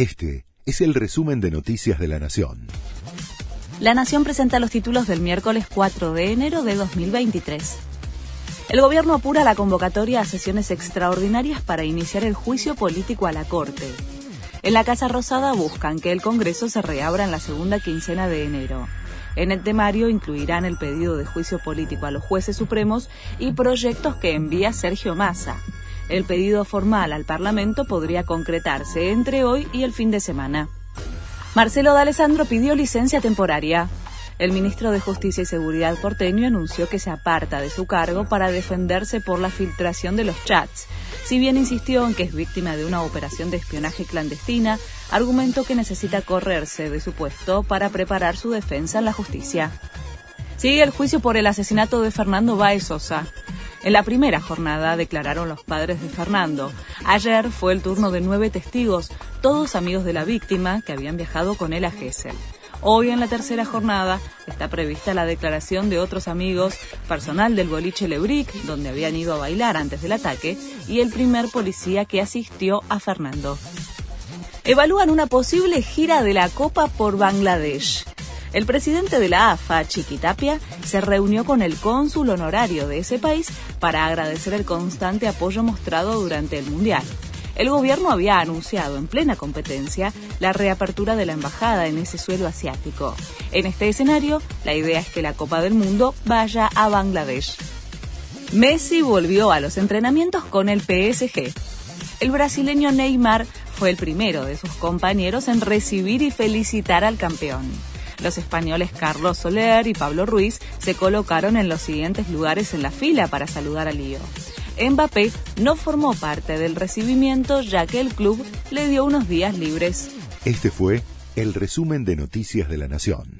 Este es el resumen de Noticias de la Nación. La Nación presenta los títulos del miércoles 4 de enero de 2023. El gobierno apura la convocatoria a sesiones extraordinarias para iniciar el juicio político a la Corte. En la Casa Rosada buscan que el Congreso se reabra en la segunda quincena de enero. En el temario incluirán el pedido de juicio político a los jueces supremos y proyectos que envía Sergio Massa. El pedido formal al Parlamento podría concretarse entre hoy y el fin de semana. Marcelo D'Alessandro pidió licencia temporaria. El ministro de Justicia y Seguridad porteño anunció que se aparta de su cargo para defenderse por la filtración de los chats. Si bien insistió en que es víctima de una operación de espionaje clandestina, argumentó que necesita correrse de su puesto para preparar su defensa en la justicia. Sigue el juicio por el asesinato de Fernando Baez Sosa. En la primera jornada declararon los padres de Fernando. Ayer fue el turno de nueve testigos, todos amigos de la víctima que habían viajado con él a Gessel. Hoy en la tercera jornada está prevista la declaración de otros amigos, personal del boliche Lebric, donde habían ido a bailar antes del ataque, y el primer policía que asistió a Fernando. Evalúan una posible gira de la Copa por Bangladesh. El presidente de la AFA, Chiquitapia, se reunió con el cónsul honorario de ese país para agradecer el constante apoyo mostrado durante el Mundial. El gobierno había anunciado en plena competencia la reapertura de la embajada en ese suelo asiático. En este escenario, la idea es que la Copa del Mundo vaya a Bangladesh. Messi volvió a los entrenamientos con el PSG. El brasileño Neymar fue el primero de sus compañeros en recibir y felicitar al campeón. Los españoles Carlos Soler y Pablo Ruiz se colocaron en los siguientes lugares en la fila para saludar a Lío. Mbappé no formó parte del recibimiento ya que el club le dio unos días libres. Este fue el resumen de Noticias de la Nación.